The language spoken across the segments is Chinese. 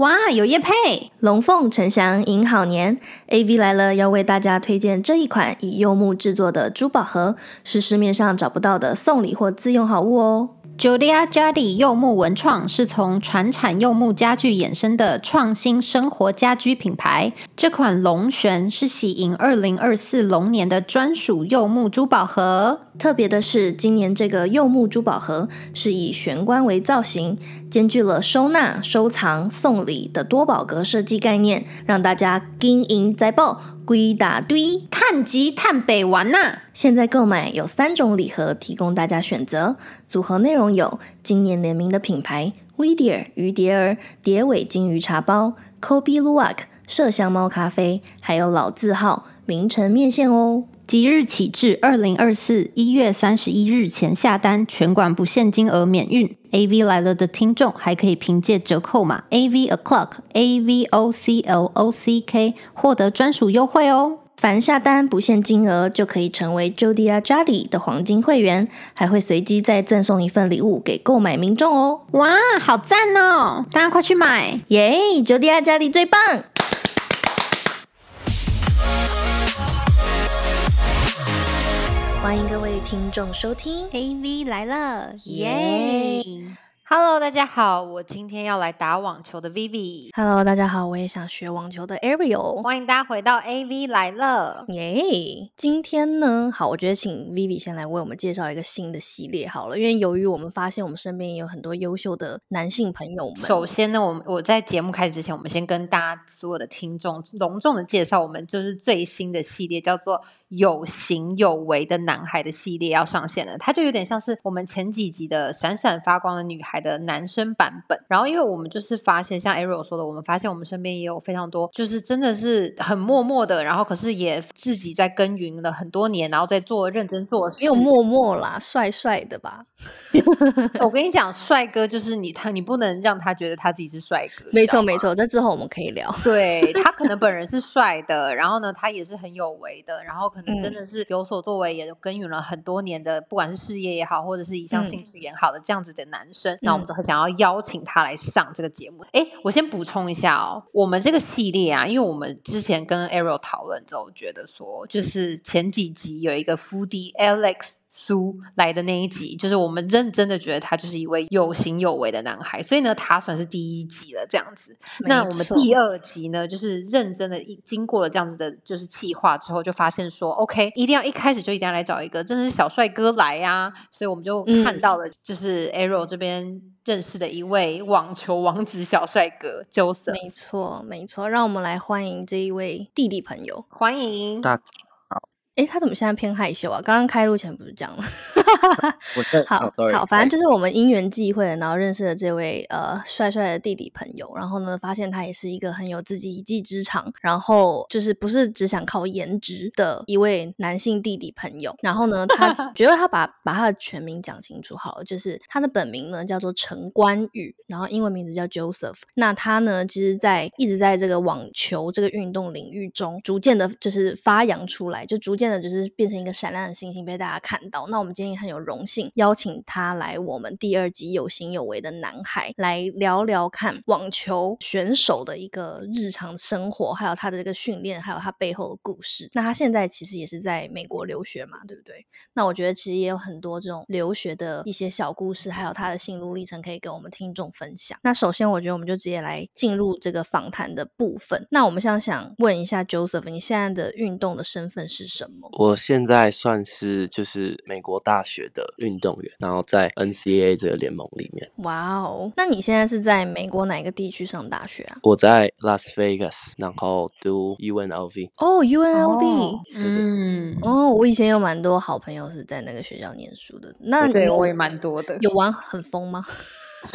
哇，有叶配！龙凤呈祥迎好年，AV 来了，要为大家推荐这一款以柚木制作的珠宝盒，是市面上找不到的送礼或自用好物哦。Julia Jadi 柚木文创是从传产柚木家具衍生的创新生活家居品牌。这款龙旋是喜迎二零二四龙年的专属柚木珠宝盒。特别的是，今年这个柚木珠宝盒是以玄关为造型，兼具了收纳、收藏、送礼的多宝格设计概念，让大家金银在爆，归大堆，探吉探北玩呐！现在购买有三种礼盒提供大家选择，组合内容有今年联名的品牌 v i d e r 鱼蝶儿蝶尾金鱼茶包、Kobe Luwak 麝香猫咖啡，还有老字号名城面线哦。即日起至二零二四一月三十一日前下单，全馆不限金额免运。A V 来了的听众还可以凭借折扣码 A V O'clock A V O C L O C K 获得专属优惠哦。凡下单不限金额，就可以成为 Jodia Jadi 的黄金会员，还会随机再赠送一份礼物给购买民众哦。哇，好赞哦！大家快去买耶！Jodia Jadi 最棒。欢迎各位听众收听 A V 来了，耶！Hello，大家好，我今天要来打网球的 Vivi。！Hello，大家好，我也想学网球的 Ariel。欢迎大家回到 A V 来了。耶今天呢，好，我觉得请 Vivi 先来为我们介绍一个新的系列好了，因为由于我们发现我们身边也有很多优秀的男性朋友们，首先呢，我们我在节目开始之前，我们先跟大家所有的听众隆重的介绍，我们就是最新的系列，叫做“有型有为的男孩”的系列要上线了。它就有点像是我们前几集的“闪闪发光的女孩”的男生版本。然后，因为我们就是发现，像 Ariel 说的，我们发现我们身边也有非常多，就是真的是很默默的，然后可是也自己在耕耘了很多年，然后在做认真做事。没有默默啦，帅帅的吧？我跟你讲，帅哥就是你，他你不能让他觉得他自己是帅哥。没错没错，这之后我们可以聊。对他可能本人是帅的，然后呢，他也是很有为的，然后可能真嗯的是有所作为，也耕耘了很多年的，不管是事业也好，或者是一项兴嗯趣也好的这样子的男生，那我们嗯都很想要邀请他来上这个节目。哎，我先补充一下哦，我们这个系列啊，因为我们之前跟 Ariel 讨论之后，觉得说，就是前几集有一个 Foodie Alex。苏来的那一集，就是我们认真的觉得他就是一位有型有为的男孩，所以呢，他算是第一集了这样子。那我们第二集呢，就是认真的，一经过了这样子的，就是企划之后，就发现说，OK，一定要一开始就一定要来找一个真的是小帅哥来呀、所以我们就看嗯到了，就是 Arrow 这边认识的一位网球王子小帅哥 Joseph，没错没错，让我们来欢迎这一位弟弟朋友。欢迎。大诶，他怎么现在偏害羞啊？刚刚开录前不是这样吗？好好，反正就是我们因缘际会，然后认识了这位呃帅帅的弟弟朋友，然后呢，发现他也是一个很有自己一技之长，然后就是不是只想靠颜值的一位男性弟弟朋友。然后呢，他 觉得他把把他的全名讲清楚好了，就是他的本名呢叫做陈冠宇，然后英文名字叫 Joseph。那他呢，其实在一直在这个网球这个运动领域中，逐渐的就是发扬出来，就逐渐的就是变成一个闪亮的星星被大家看到。那我们今天也很有荣幸邀请他来我们第二集有形有为的男孩来聊聊看网球选手的一个日常生活，还有他的这个训练，还有他背后的故事。那他现在其实也是在美国留学嘛，对不对？那我觉得其实也有很多这种留学的一些小故事，还有他的心路历程可以跟我们听众分享。那首先，我觉得我们就直接来进入这个访谈的部分。那我们想想问一下 Joseph，你现在的运动的身份是什么？我现在算是就是美国大学的运动员，然后在 NCAA 这个联盟里面，哇哦，那你现在是在美国哪个地区上大学啊？我在 Las Vegas，然后读 UNLV。哦，UNLV。嗯，哦，我以前有蛮多好朋友是在那个学校念书的。那对我也蛮多的。有玩很疯吗？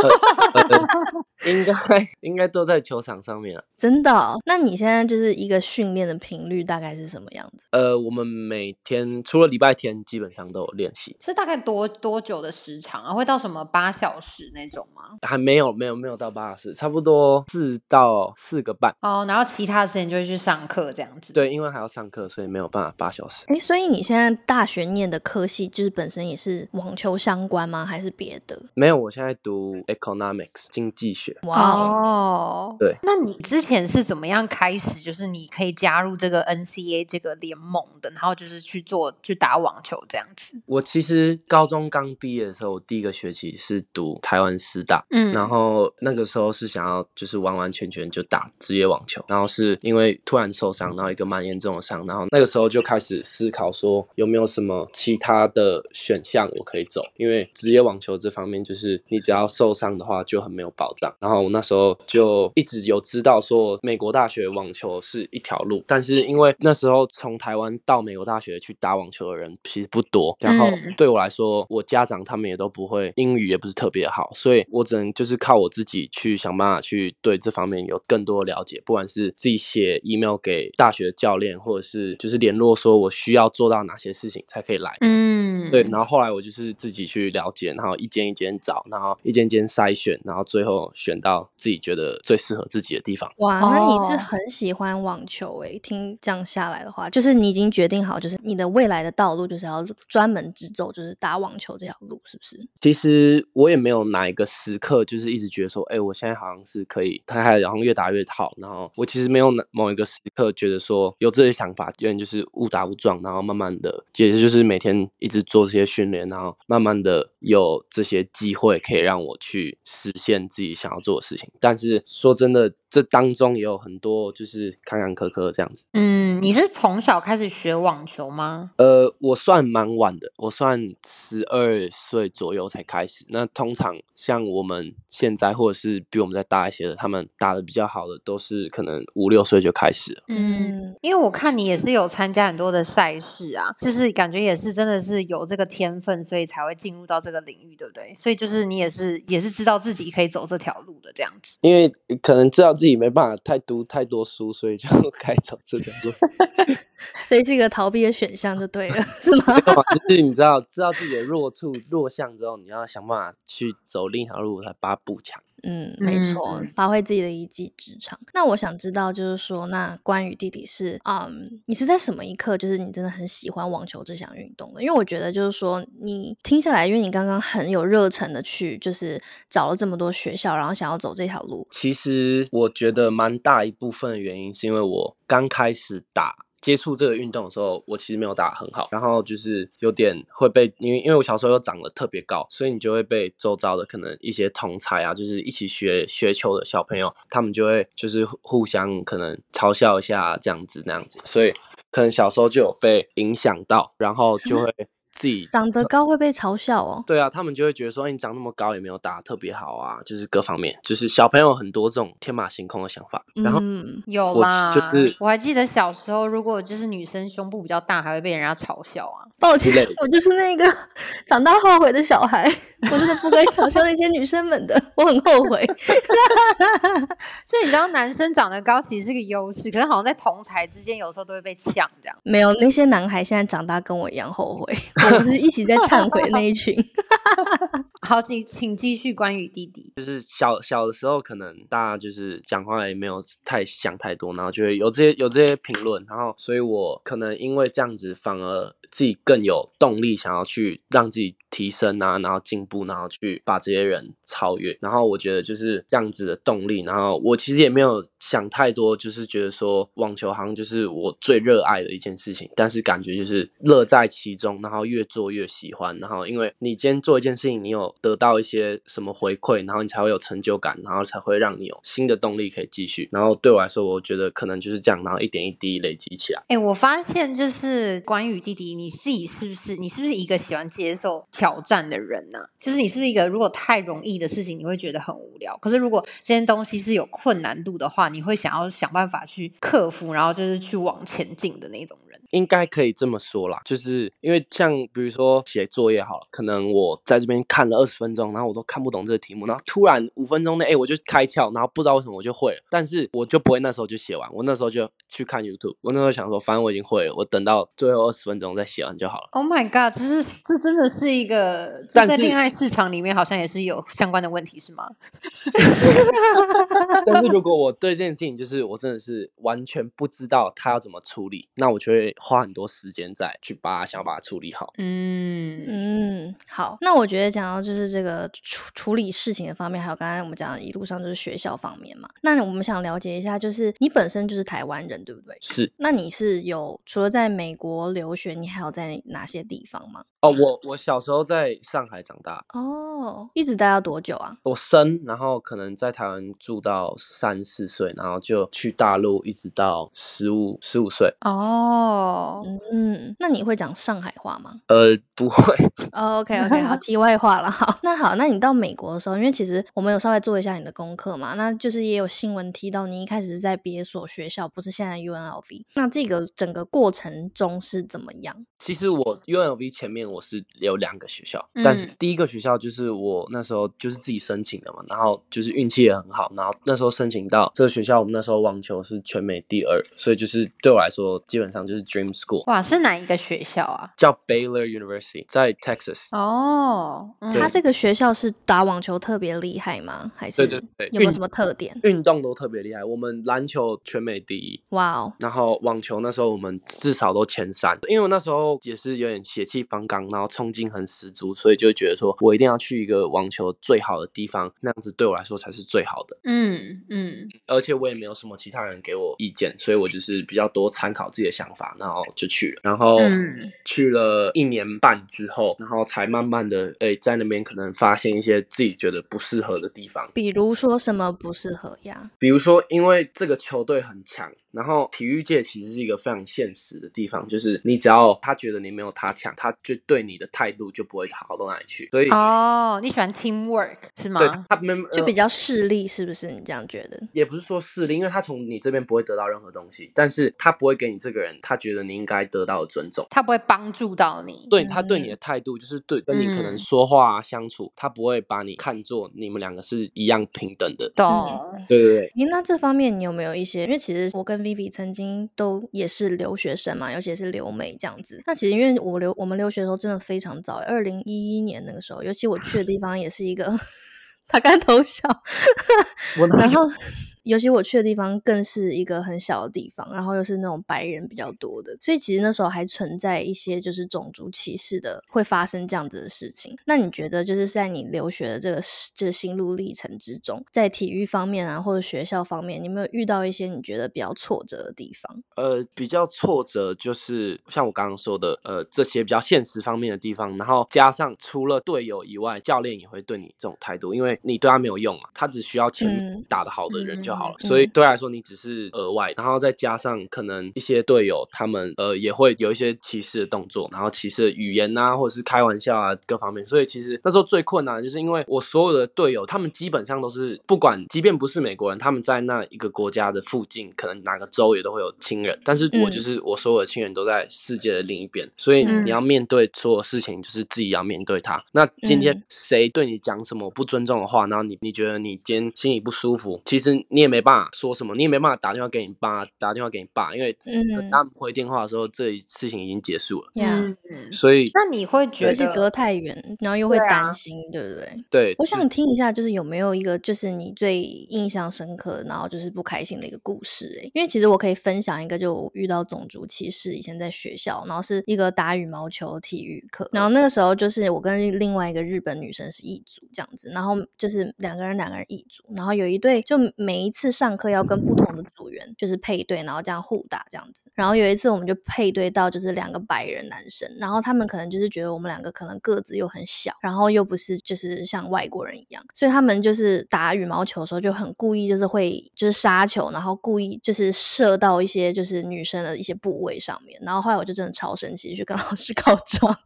呃应该 应该都在球场上面啊。真的哦、那你现在就是一个训练的频率大概是什么样子？呃，我们每天除了礼拜天，基本上都有练习，是大概多多久的时长啊？会到什么八小时那种吗？还没有没有没有到八小时，差不多四到四个半。哦，然后其他的时间就会去上课这样子。，对，因为还要上课，所以没有办法八小时。诶，所以你现在大学念的科系就是本身也是网球相关吗？还是别的？没有，我现在读读 economics 经济学。哇哦，哦，对。那你之前是怎么样开始？就是你可以加入这个 NCA 这个联盟的，然后就是去做去打网球这样子。我其实高中刚毕业的时候，我第一个学期是读台湾师大，嗯然后那个时候是想要就是完完全全就打职业网球，然后是因为突然受伤，然后一个蛮严重的伤，然后那个时候就开始思考说有没有什么其他的选项我可以走，因为职业网球这方面就是你只要受伤的话就很没有保障，然后我那时候就一直有知道说美国大学网球是一条路，但是因为那时候从台湾到美国大学去打网球的人其实不多，然后嗯对我来说，我家长他们也都不会英语，也不是特别好，所以我只能就是靠我自己去想办法去对这方面有更多的了解，不管是自己写 email 给大学教练，或者是就是联络说我需要做到哪些事情才可以来。嗯，对，然后后来我就是自己去了解，然后一间一间找，然后一间间筛选，然后最后选到自己觉得最适合自己的地方。哇，那你是哦很喜欢网球诶、听这样下来的话，就是你已经决定好，就是你的未来的道路就是要专门只走就是打网球这条路，是不是？其实我也没有哪一个时刻就是一直觉得说，哎、我现在好像是可以，他还然后越打越好，然后我其实没有哪某一个时刻觉得说有这些想法，有点就是误打误撞，然后慢慢的，也就是每天一直做这些训练，然后慢慢的有这些机会可以让我去实现自己想要做的事情。但是说真的，这当中也有很多就是坎坎坷坷这样子。嗯，你是从小开始学网球吗？呃，我算蛮晚的，我算十二岁左右才开始。那通常像我们现在，或者是比我们再大一些的，他们打的比较好的，都是可能五六岁就开始了。嗯，因为我看你也是有参加很多的赛事啊，就是感觉也是真的是有这个天分，所以才会进入到这个领域，对不对？所以就是你也是也是知道自己可以走这条路的这样子。因为可能知道自己没办法太读太多书，所以就 开走这条路。所以是一个逃避的选项就对了，是吗？就是你知道知道自己的弱处弱项之后，你要想办法去走另一条路来把它补强。嗯，没错嗯，发挥自己的一技之长。那我想知道，就是说，那关于弟弟是，嗯，你是在什么一刻，就是你真的很喜欢网球这项运动的？因为我觉得，就是说，你听下来，因为你刚刚很有热忱的去，就是找了这么多学校，然后想要走这条路，其实我觉得蛮大一部分的原因是因为我刚开始打。接触这个运动的时候，我其实没有打很好，然后就是有点会被，因为因为我小时候又长得特别高，所以你就会被周遭的可能一些同才啊，就是一起学学球的小朋友，他们就会就是互相可能嘲笑一下这样子那样子，所以可能小时候就有被影响到，然后就会自己长得高会被嘲笑哦。对啊，他们就会觉得说，哎你长那么高也没有打特别好啊，就是各方面，就是小朋友很多这种天马行空的想法。然后嗯，有啦，就是我还记得小时候，如果就是女生胸部比较大，还会被人家嘲笑啊。抱歉我就是那个长大后悔的小孩，我真的不该嘲笑那些女生们的，我很后悔。所以你知道，男生长得高其实是个优势，可是好像在同才之间，有时候都会被呛这样。没有，那些男孩现在长大跟我一样后悔，我们是一起在忏悔的那一群。好，请请继续关于弟弟。就是小小的时候，可能大家就是讲话也没有太想太多，然后就会有这些有这些评论，然后所以我可能因为这样子，反而自己更有动力想要去让自己提升啊，然后进步，然后去把这些人超越。然后我觉得就是这样子的动力，然后我其实也没有想太多，就是觉得说网球好像就是我最热爱的一件事情，但是感觉就是乐在其中，然后越做越喜欢，然后因为你今天做一件事情，你有得到一些什么回馈，然后你才会有成就感，然后才会让你有新的动力可以继续。然后对我来说，我觉得可能就是这样，然后一点一滴累积起来。哎、我发现就是关于弟弟，你自己是不是你是不是一个喜欢接受挑战的人呢、就是你是一个如果太容易的事情，你会觉得很无聊？可是如果这件东西是有困难度的话，你会想要想办法去克服，然后就是去往前进的那种人。应该可以这么说啦，就是因为像比如说写作业好了，可能我在这边看了二十分钟，然后我都看不懂这个题目，然后突然五分钟内，哎、我就开窍，然后不知道为什么我就会了，但是我就不会那时候就写完，我那时候就去看 YouTube，我那时候想说，反正我已经会了，我等到最后二十分钟再写完就好了。Oh my god，这是这真的是一个，这但在恋爱市场里面好像也是有相关的问题，是吗？但是如果我对这件事情就是我真的是完全不知道他要怎么处理，那我就会花很多时间在去把它想要把它处理好。嗯嗯，好，那我觉得讲到就是这个处处理事情的方面，还有刚才我们讲的一路上就是学校方面嘛。那我们想了解一下，就是你本身就是台湾人，对不对？是那你是有除了在美国留学，你还有在哪些地方吗？哦，我我小时候在上海长大，哦，一直待到多久啊？我生，然后可能在台湾住到三四岁，然后就去大陆，一直到十五十五岁。哦，嗯，那你会讲上海话吗？呃，不会，哦 OK OK，好，题外话了。好，那好，那你到美国的时候，因为其实我们有稍微做一下你的功课嘛，那就是也有新闻提到你一开始是在别所学校，不是现在 UNLV。那这个整个过程中是怎么样？其实我 UNLV 前面我是有两个学校，但是嗯第一个学校就是我那时候就是自己申请的嘛，然后就是运气也很好，然后那时候申请到这个学校，我们那时候网球是全美第二，所以就是对我来说基本上就是 dream school，哇，是哪一个学校啊？叫 Baylor University，在 Texas。哦，嗯他这个学校是打网球特别厉害吗？还是对对对有没有什么特点？运动都特别厉害，我们篮球全美第一，哇哦，然后网球那时候我们至少都前三，因为我那时候也是有点血气方刚，然后冲劲很十足，所以就觉得说我一定要去一个网球最好的地方，那样子对我来说才是最好的。嗯嗯而且我也没有什么其他人给我意见，所以我就是比较多参考自己的想法，然后就去了。然后嗯去了一年半之后，然后才慢慢的诶、在那边可能发现一些自己觉得不适合的地方。比如说什么不适合呀？比如说，因为这个球队很强，然后体育界其实是一个非常现实的地方，就是你只要他觉得你没有他强，他就对你的态度就不会好到哪里去。所以，哦，你喜欢 teamwork 是吗？对他们呃就比较势利，是不是？你这样觉得？也不是说势利，因为他从你这边不会得到任何东西，但是他不会给你这个人他觉得你应该得到的尊重。他不会帮助到你。对他对你的态度，就是对跟你可能嗯说话啊、相处，他不会把你看作你们两个是一样平等的。懂。对对对，诶，那这方面你有没有一些？因为其实我跟 Vivi 曾经都也是留学生嘛，尤其是留美这样子。那其实因为我留我们留学的时候真的非常早，二零一一年那个时候，尤其我去的地方也是一个他刚偷笑，我哪有然后尤其我去的地方更是一个很小的地方，然后又是那种白人比较多的，所以其实那时候还存在一些就是种族歧视的，会发生这样子的事情。那你觉得就是在你留学的这个时就是心路历程之中，在体育方面啊，或者学校方面，你有没有遇到一些你觉得比较挫折的地方？呃，比较挫折就是像我刚刚说的，呃，这些比较现实方面的地方，然后加上除了队友以外，教练也会对你这种态度，因为你对他没有用嘛，他只需要前面嗯打得好的人就好了，嗯所以对他来说你只是额外，然后再加上可能一些队友他们呃也会有一些歧视的动作，然后歧视的语言啊，或者是开玩笑啊各方面，所以其实那时候最困难的就是因为我所有的队友他们基本上都是不管，即便不是美国人，他们在那一个国家的附近，可能哪个州也都会有亲人，但是我嗯。就是我所有的亲人都在世界的另一边，所以嗯。你要面对所有事情，就是自己要面对他。那今天嗯。谁对你讲什么不尊重的话，然后你你觉得你今天心里不舒服，其实你也没办法说什么，你也没办法打电话给你爸，打电话给你爸，因为等嗯他们回电话的时候，这事情已经结束了。呀、嗯，所以那你会觉而且隔太远，然后又会担心，对不对？对，我想听一下，就是有没有一个就是你最印象深刻，然后就是不开心的一个故事、欸？因为其实我可以分享一个，就我遇到种族歧视，以前在学校，然后是一个打羽毛球体育课，然后那个时候就是我跟另外一个日本女生是一组这样子，然后就是两个人两个人一组，然后有一对就每一次上课要跟不同的组员就是配对，然后这样互打这样子，然后有一次我们就配对到就是两个白人男生，然后他们可能就是觉得我们两个可能个子又很小，然后又不是就是像外国人一样，所以他们就是打羽毛球的时候就很故意就是会就是杀球，然后故意就是射到一些就是女生的一些部位上面，然后后来我就真的超生气，去跟 老师告状。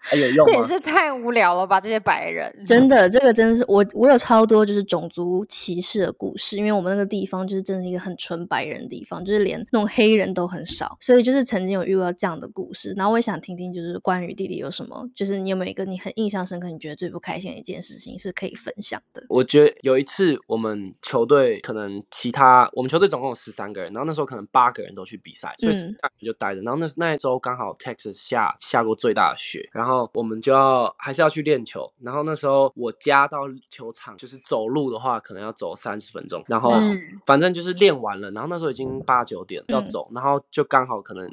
还 有用这也？是太无聊了吧？这些白人真的，这个真的是我我有超多就是种族歧视的故事，因为我们那个地方就是真的是一个很纯白人的地方，就是连那种黑人都很少，所以就是曾经有遇到这样的故事。然后我也想听听，就是关于弟弟有什么，就是你有没有一个你很印象深刻，你觉得最不开心的一件事情是可以分享的？我觉得有一次我们球队可能其他我们球队总共有十三个人，然后那时候可能八个人都去比赛，所以就待着。然后那那一周刚好 Texas 下下过最大的雪，然后我们就要还是要去练球。然后那时候我家到球场就是走路的话，可能要走三十分钟。然后嗯。反正就是练完了，然后那时候已经八九点要嗯。走，然后就刚好可能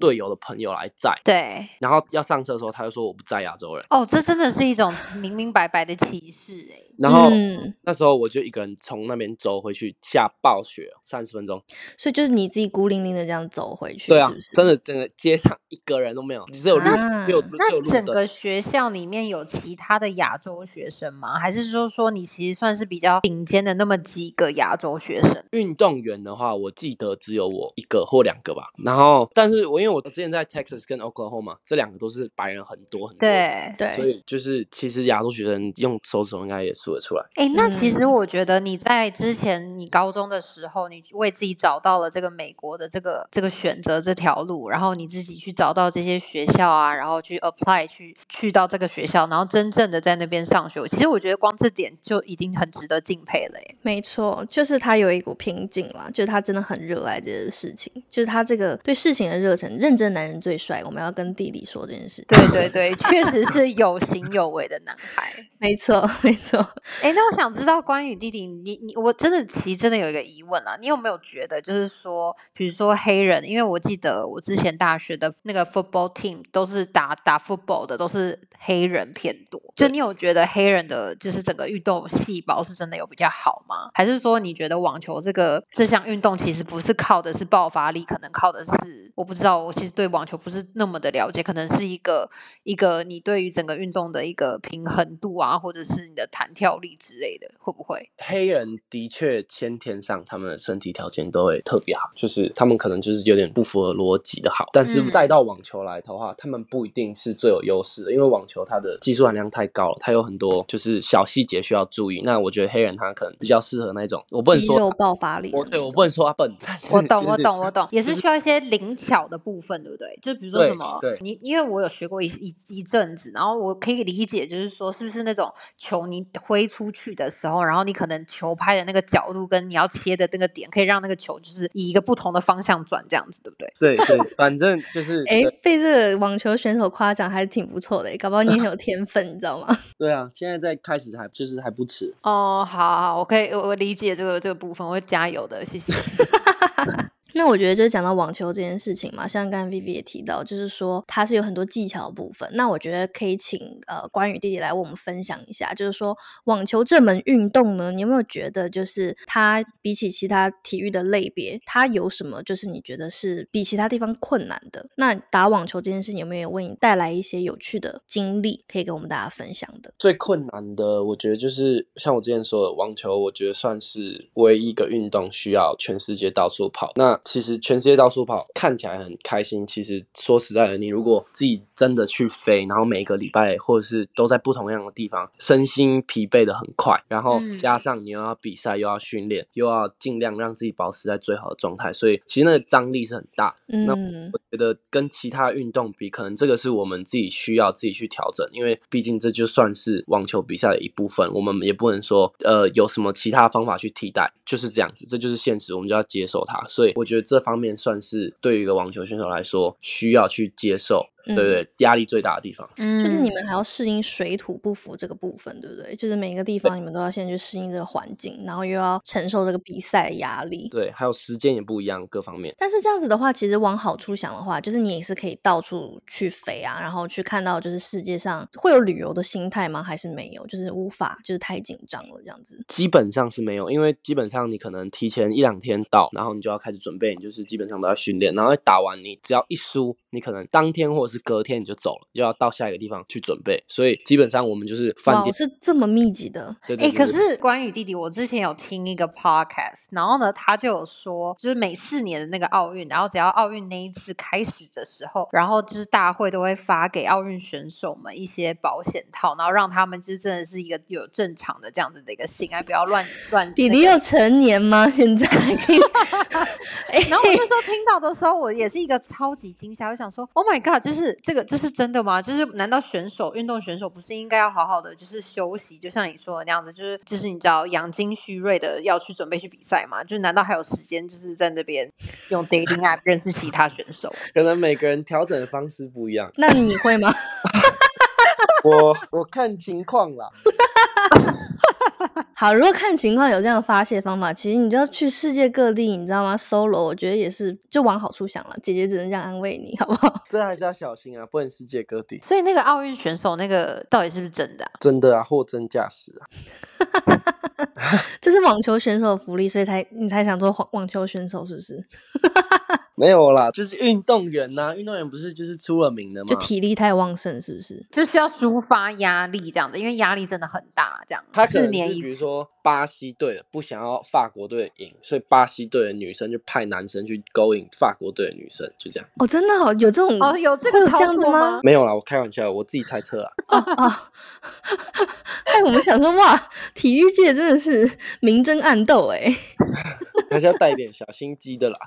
队友的朋友来载，对，然后要上车的时候，他就说我不载亚洲人，哦，这真的是一种明明白白的歧视哎、然后嗯，那时候我就一个人从那边走回去，下暴雪三十分钟，所以就是你自己孤零零的这样走回去，对啊是是？，真的整个街上一个人都没有，只有路，啊只有那。整个学校里面有其他的亚洲学生吗？还是说说你其实算是比较顶尖的那么几个亚洲学生？运动员的话，我记得只有我一个或两个吧。然后，但是我因为我之前在 Texas 跟 Oklahoma 这两个都是白人很多很多，，对对，所，以就是其实亚洲学生用手指头应该也数得出来。哎，那其实嗯我觉得你在之前你高中的时候，你为自己找到了这个美国的这个这个选择这条路，然后你自己去找到这些学校啊，然后去 apply 去去到这个学校，然后真正的在那边上学。其实我觉得光这点就已经很值得敬佩了耶。没错，就是他有一股拼劲啦，就是他真的很热爱这件事情，就是他这个对事情的热忱，认真男人最帅。我们要跟弟弟说这件事。对对对，确实是有形有为的男孩。没错，没错。哎，那我想知道关于弟弟，你你我真的其实真的有一个疑问啊，你有没有觉得就是说，比如说黑人，因为我记得我之前大学的那个 football team 都是打打 football 的，都是黑人偏多，就你有觉得黑人的就是整个运动细胞是真的有比较好吗？还是说你觉得网球这个这项运动其实不是靠的是爆发力，可能靠的是我不知道，我其实对网球不是那么的了解，可能是一个一个你对于整个运动的一个平衡度啊，或者是你的弹跳力之类的，会不会？黑人的确先天上他们的身体条件都会特别好，就是他们可能就是有点不符合逻辑的好，但是嗯带到网球来的话，他们不一定是最有优势的，因为网球它的技术含量太高了，它有很多就是小细节需要注意。那我觉得黑人他可能比较适合那种，我不能肌肉说爆发力我对我不能说他笨，但是我懂，就是我懂，我懂，也是需要一些灵巧的部分，对不对？就比如说什么，对你因为我有学过一一一阵子，然后我可以理解，就是说是不是那种球你挥出去的时候，然后你可能球拍的那个角度跟你要切的那个点，可以让那个球就是以一个不同的方向转，这样子，对不对？对对，反正就是哎对，被这个网球选手夸奖还是挺不错的，搞不好你很 有天分，你知道吗？对啊，现在在开始还就是还不迟。哦，好好，我可以，我我理解这个这个部分，我会加油的，谢谢。那我觉得就是讲到网球这件事情嘛，像刚才 Vivi 也提到，就是说它是有很多技巧的部分。那我觉得可以请呃关羽弟弟来为我们分享一下，就是说网球这门运动呢，你有没有觉得就是它比起其他体育的类别，它有什么就是你觉得是比其他地方困难的？那打网球这件事情有没有为你带来一些有趣的经历，可以跟我们大家分享的？最困难的，我觉得就是像我之前说的，网球，我觉得算是唯一一个运动需要全世界到处跑。那其实全世界到处跑看起来很开心，其实说实在的，你如果自己真的去飞，然后每个礼拜或者是都在不同样的地方，身心疲惫的很快，然后嗯加上你又要比赛，又要训练，又要尽量让自己保持在最好的状态，所以其实那个张力是很大。那嗯我觉得跟其他运动比，可能这个是我们自己需要自己去调整，因为毕竟这就算是网球比赛的一部分，我们也不能说呃有什么其他方法去替代，就是这样子，这就是现实，我们就要接受它。所以我觉得这方面算是对于一个网球选手来说需要去接受，对不对？压力最大的地方。嗯就是你们还要适应水土不服这个部分，对不对？就是每个地方你们都要先去适应这个环境，然后又要承受这个比赛的压力。对，还有时间也不一样，各方面。但是这样子的话，其实往好处想的话，就是你也是可以到处去飞啊，然后去看到就是世界上会有旅游的心态吗？还是没有？就是无法，就是太紧张了这样子。基本上是没有，因为基本上你可能提前一两天到，然后你就要开始准备，你就是基本上都要训练，然后打完你只要一输，你可能当天或者是隔天你就走了，就要到下一个地方去准备，所以基本上我们就是饭哇，店，是这么密集的，哎、对对对对可是关于弟弟，我之前有听一个 podcast，然后呢，他就有说，就是每四年的那个奥运，然后只要奥运那一次开始的时候，然后就是大会都会发给奥运选手们一些保险套，然后让他们就是真的是一个有正常的这样子的一个性爱，不要乱乱。弟弟有成年吗？现在 然后我那时候听到的时候，我也是一个超级惊吓，我想说，Oh my god，就是这个，这是真的吗？就是难道选手运动选手不是应该要好好的就是休息，就像你说的那样子，就是就是你知道养精蓄锐的要去准备去比赛吗？就是难道还有时间就是在那边用 dating app 认识其他选手？可能每个人调整的方式不一样，那你会吗？我我看情况啦。好，如果看情况有这样的发泄方法，其实你就要去世界各地，你知道吗？solo，我觉得也是，就往好处想了。姐姐只能这样安慰你，好不好？这还是要小心啊，不能世界各地。所以那个奥运选手那个到底是不是真的、啊？真的啊，货真价实啊。这是网球选手的福利，所以才你才想做网网球选手，是不是？没有啦，就是运动员呐、运动员不是就是出了名的吗就？体力太旺盛，是不是？就需要抒发压力这样子，因为压力真的很大，这样他可能是四年一次。说巴西队的不想要法国队赢，所以巴西队的女生就派男生去勾引法国队的女生，就这样。哦，真的哦，有这种哦，有这个操这样子吗作吗？没有啦，我开玩笑，我自己猜测啦。哦哦，哎我们想说哇，体育界真的是明争暗斗哎。还是要带点小心机的啦。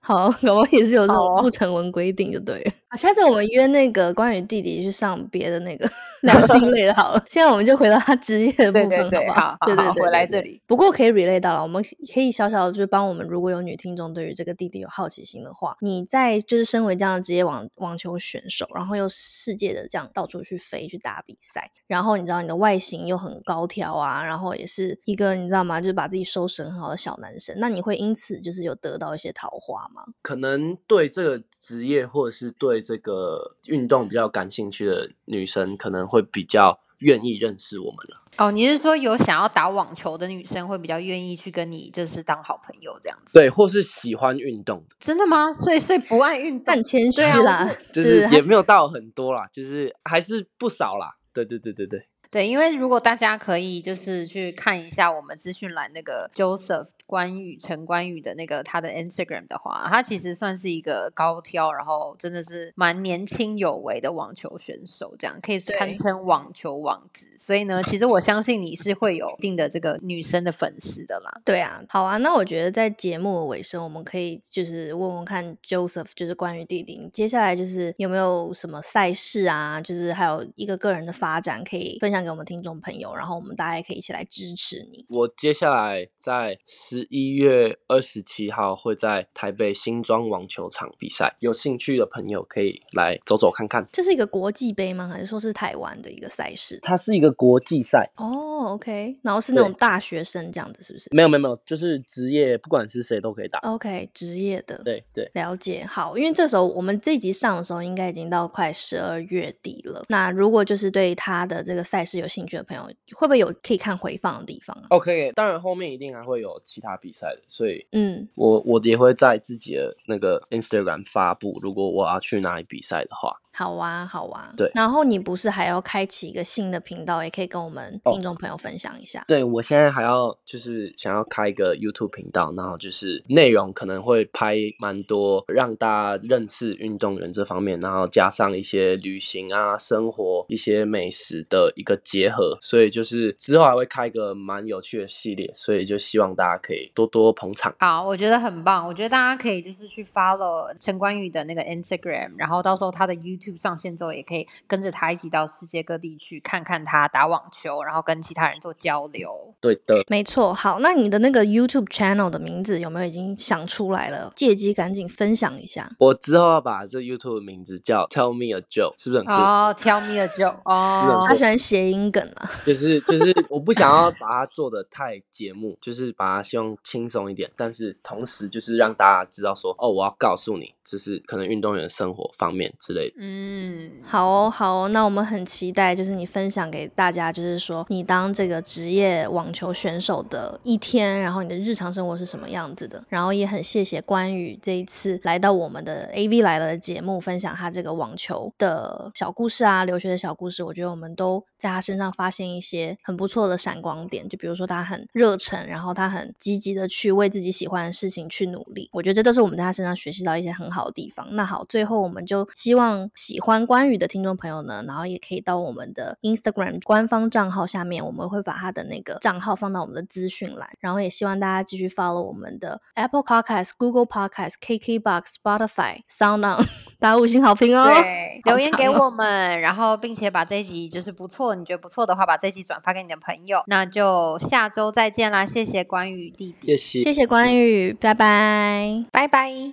好，搞不好也是有这种不成文规定，就对了。好，下次我们约那个关于弟弟去上别的那个 两性类的好了。现在我们就回到他职业的部分，对对对，不好好对对对，对回来对这。里。不过可以 relay 到了，我们可以小小的就是帮我们，如果有女听众对于这个弟弟有好奇心的话，你在就是身为这样的职业网网球选手，然后又世界的这样到处去飞去打比赛，然后你知道你的外形又很高挑啊，然后也是一个你知道吗？就是把自己收拾很好的小男生，那你会因此就是有得到一些桃花吗？可能对这个职业或者是对这个运动比较感兴趣的女生，可能会比较愿意认识我们了。哦，你是说有想要打网球的女生会比较愿意去跟你就是当好朋友这样子？对，或是喜欢运动的，真的吗？所以所以不爱运动很谦虚啦，就是也没有到很多啦，就是还是不少啦。对对对对对，对，因为如果大家可以就是去看一下我们资讯栏那个 Joseph 关羽陈关羽的那个他的 Instagram 的话，他其实算是一个高挑，然后真的是蛮年轻有为的网球选手，这样可以堪对称网球王子。所以呢，其实我相信你是会有一定的这个女生的粉丝的啦。对啊，好啊，那我觉得在节目的尾声，我们可以就是问问看 Joseph，就是关于弟弟，你接下来就是有没有什么赛事啊，就是还有一个个人的发展可以分享给我们听众朋友，然后我们大家也可以一起来支持你。我接下来在十一月二十七号会在台北新庄网球场比赛，有兴趣的朋友可以来走走看看。这是一个国际杯吗？还是说是台湾的一个赛事？它是一个国际赛，哦，OK，然后是那种大学生这样子，是不是没有没有没有，就是职业，不管是谁都可以打。？OK，职业的。对对，了解，好，因为这时候我们这一集上的时候，应该已经到快十二月底了。那如果就是对他的这个赛事有兴趣的朋友，会不会有可以看回放的地方啊？OK，当然后面一定还会有其他比赛的，所以嗯，我我也会在自己的那个 Instagram 发布，如果我要去哪里比赛的话。好啊，好啊。对然后你不是还要开启一个新的频道，也可以跟我们哦听众朋友分享一下。对我现在还要就是想要开一个 YouTube 频道，然后就是内容可能会拍蛮多让大家认识运动员这方面，然后加上一些旅行啊、生活、一些美食的一个结合，所以就是之后还会开一个蛮有趣的系列，所以就希望大家可以多多捧场。好，我觉得很棒。我觉得大家可以就是去 follow 陈冠宇的那个 Instagram，然后到时候他的 YouTube 上线之后，也可以跟着他一起到世界各地去看看他打网球，然后跟其他人做交流。对的，没错，好，那你的那个 YouTube channel 的名字有没有已经想出来了？借机赶紧分享一下。我之后要把这 YouTube 的名字叫 Tell Me a Joke，是不是很酷？哦，Tell me a joke。哦他，喜欢谐音梗啊。就是就是，我不想要把它做的太节目，就是把它希望轻松一点，但是同时就是让大家知道说，哦，我要告诉你，这是可能运动员生活方面之类的。嗯，好哦，好哦，那我们很期待，就是你分享给大家，就是说你当这个职业网球选手的一天，然后你的日常生活是什么样子的。然后也很谢谢关羽这一次来到我们的 AV 来了的节目，分享他这个网球的小故事啊，留学的小故事。我觉得我们都在他身上发现一些很不错的闪光点，就比如说他很热忱，然后他很积极的去为自己喜欢的事情去努力。我觉得这都是我们在他身上学习到一些很好的地方。那好，最后我们就希望喜欢关羽的听众朋友呢，然后也可以到我们的 Instagram 官方账号下面，我们会把他的那个账号放到我们的资讯栏，然后也希望大家继续 follow 我们的 Apple Podcast、Google Podcast、KKBox、Spotify、Sound On，打五星好评哦。对，留言给我们，然后并且把这一集就是不错，你觉得不错的话，把这一集转发给你的朋友。那就下周再见啦，谢谢关羽弟弟，谢谢。谢谢关羽，拜拜。拜拜。